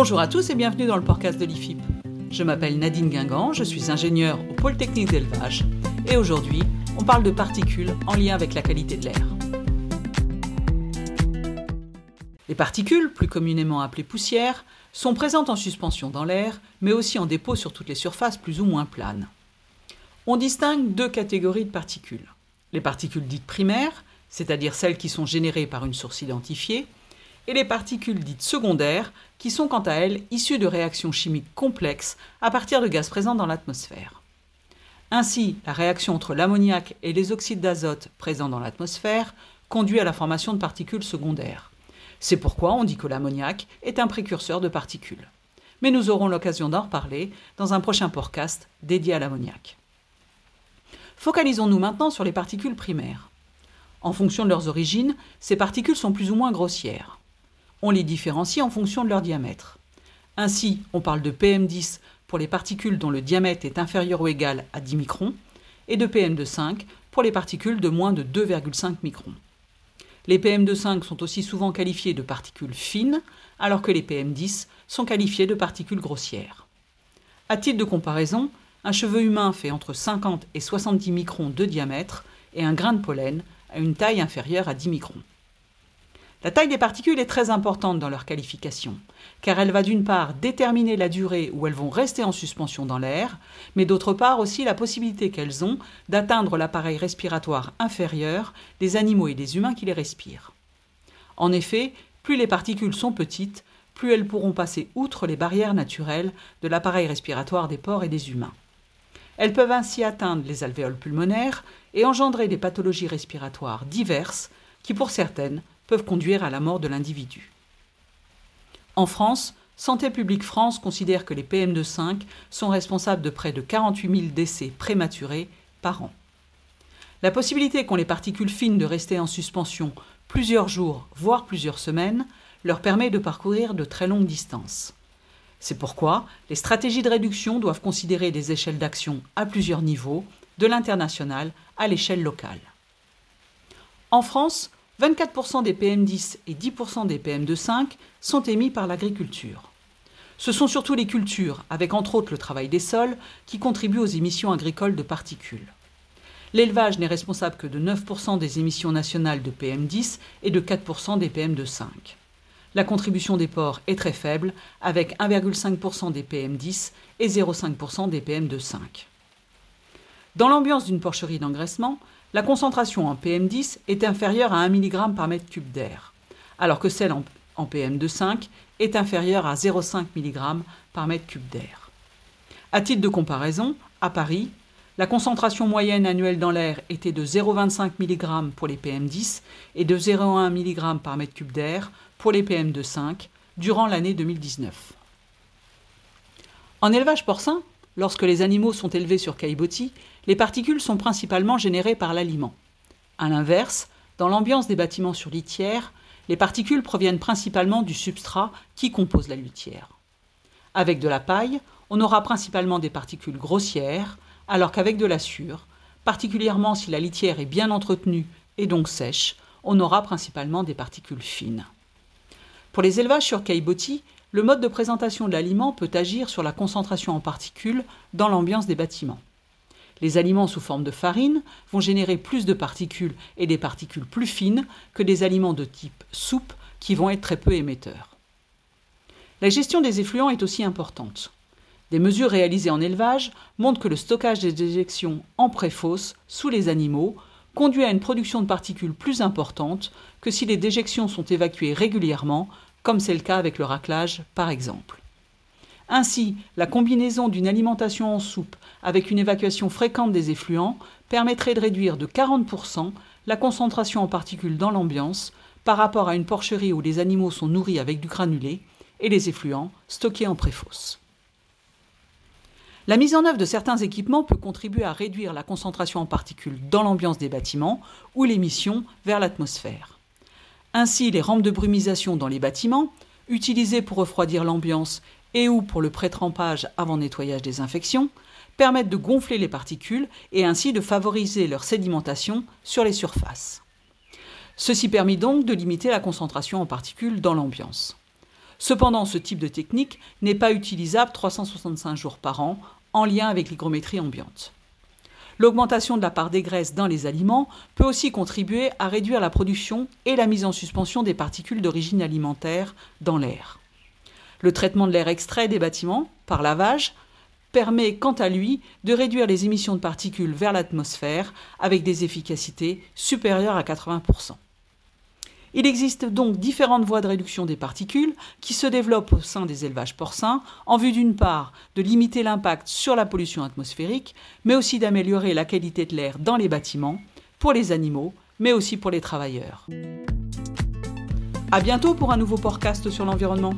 Bonjour à tous et bienvenue dans le podcast de l'IFIP. Je m'appelle Nadine Guingamp, je suis ingénieure au pôle technique d'élevage et aujourd'hui, on parle de particules en lien avec la qualité de l'air. Les particules, plus communément appelées poussières, sont présentes en suspension dans l'air, mais aussi en dépôt sur toutes les surfaces plus ou moins planes. On distingue deux catégories de particules. Les particules dites primaires, c'est-à-dire celles qui sont générées par une source identifiée, et les particules dites secondaires, qui sont quant à elles issues de réactions chimiques complexes à partir de gaz présents dans l'atmosphère. Ainsi, la réaction entre l'ammoniac et les oxydes d'azote présents dans l'atmosphère conduit à la formation de particules secondaires. C'est pourquoi on dit que l'ammoniac est un précurseur de particules. Mais nous aurons l'occasion d'en reparler dans un prochain podcast dédié à l'ammoniac. Focalisons-nous maintenant sur les particules primaires. En fonction de leurs origines, ces particules sont plus ou moins grossières on les différencie en fonction de leur diamètre. Ainsi, on parle de PM10 pour les particules dont le diamètre est inférieur ou égal à 10 microns et de PM2,5 pour les particules de moins de 2,5 microns. Les PM2,5 sont aussi souvent qualifiés de particules fines, alors que les PM10 sont qualifiés de particules grossières. À titre de comparaison, un cheveu humain fait entre 50 et 70 microns de diamètre et un grain de pollen a une taille inférieure à 10 microns. La taille des particules est très importante dans leur qualification, car elle va d'une part déterminer la durée où elles vont rester en suspension dans l'air, mais d'autre part aussi la possibilité qu'elles ont d'atteindre l'appareil respiratoire inférieur des animaux et des humains qui les respirent. En effet, plus les particules sont petites, plus elles pourront passer outre les barrières naturelles de l'appareil respiratoire des porcs et des humains. Elles peuvent ainsi atteindre les alvéoles pulmonaires et engendrer des pathologies respiratoires diverses qui, pour certaines, peuvent conduire à la mort de l'individu. En France, Santé publique France considère que les PM2,5 sont responsables de près de 48 000 décès prématurés par an. La possibilité qu'ont les particules fines de rester en suspension plusieurs jours, voire plusieurs semaines, leur permet de parcourir de très longues distances. C'est pourquoi les stratégies de réduction doivent considérer des échelles d'action à plusieurs niveaux, de l'international à l'échelle locale. En France, 24% des PM10 et 10% des PM2,5 sont émis par l'agriculture. Ce sont surtout les cultures, avec entre autres le travail des sols, qui contribuent aux émissions agricoles de particules. L'élevage n'est responsable que de 9% des émissions nationales de PM10 et de 4% des PM2,5. La contribution des porcs est très faible, avec 1,5% des PM10 et 0,5% des PM2,5. Dans l'ambiance d'une porcherie d'engraissement, la concentration en PM10 est inférieure à 1 mg par mètre cube d'air, alors que celle en, PM2,5 est inférieure à 0,5 mg par mètre cube d'air. À titre de comparaison, à Paris, la concentration moyenne annuelle dans l'air était de 0,25 mg pour les PM10 et de 0,1 mg par mètre cube d'air pour les PM2,5 durant l'année 2019. En élevage porcin, Lorsque les animaux sont élevés sur caillebotis, les particules sont principalement générées par l'aliment. A l'inverse, dans l'ambiance des bâtiments sur litière, les particules proviennent principalement du substrat qui compose la litière. Avec de la paille, on aura principalement des particules grossières, alors qu'avec de la sûre, particulièrement si la litière est bien entretenue et donc sèche, on aura principalement des particules fines. Pour les élevages sur caillebotis, le mode de présentation de l'aliment peut agir sur la concentration en particules dans l'ambiance des bâtiments. Les aliments sous forme de farine vont générer plus de particules et des particules plus fines que des aliments de type soupe qui vont être très peu émetteurs. La gestion des effluents est aussi importante. Des mesures réalisées en élevage montrent que le stockage des déjections en préfosse sous les animaux conduit à une production de particules plus importante que si les déjections sont évacuées régulièrement comme c'est le cas avec le raclage par exemple. Ainsi, la combinaison d'une alimentation en soupe avec une évacuation fréquente des effluents permettrait de réduire de 40% la concentration en particules dans l'ambiance par rapport à une porcherie où les animaux sont nourris avec du granulé et les effluents stockés en préfosse. La mise en œuvre de certains équipements peut contribuer à réduire la concentration en particules dans l'ambiance des bâtiments ou l'émission vers l'atmosphère. Ainsi, les rampes de brumisation dans les bâtiments, utilisées pour refroidir l'ambiance et ou pour le pré-trempage avant nettoyage des infections, permettent de gonfler les particules et ainsi de favoriser leur sédimentation sur les surfaces. Ceci permet donc de limiter la concentration en particules dans l'ambiance. Cependant, ce type de technique n'est pas utilisable 365 jours par an en lien avec l'hygrométrie ambiante. L'augmentation de la part des graisses dans les aliments peut aussi contribuer à réduire la production et la mise en suspension des particules d'origine alimentaire dans l'air. Le traitement de l'air extrait des bâtiments par lavage permet quant à lui de réduire les émissions de particules vers l'atmosphère avec des efficacités supérieures à 80%. Il existe donc différentes voies de réduction des particules qui se développent au sein des élevages porcins en vue d'une part de limiter l'impact sur la pollution atmosphérique, mais aussi d'améliorer la qualité de l'air dans les bâtiments, pour les animaux, mais aussi pour les travailleurs. A bientôt pour un nouveau podcast sur l'environnement.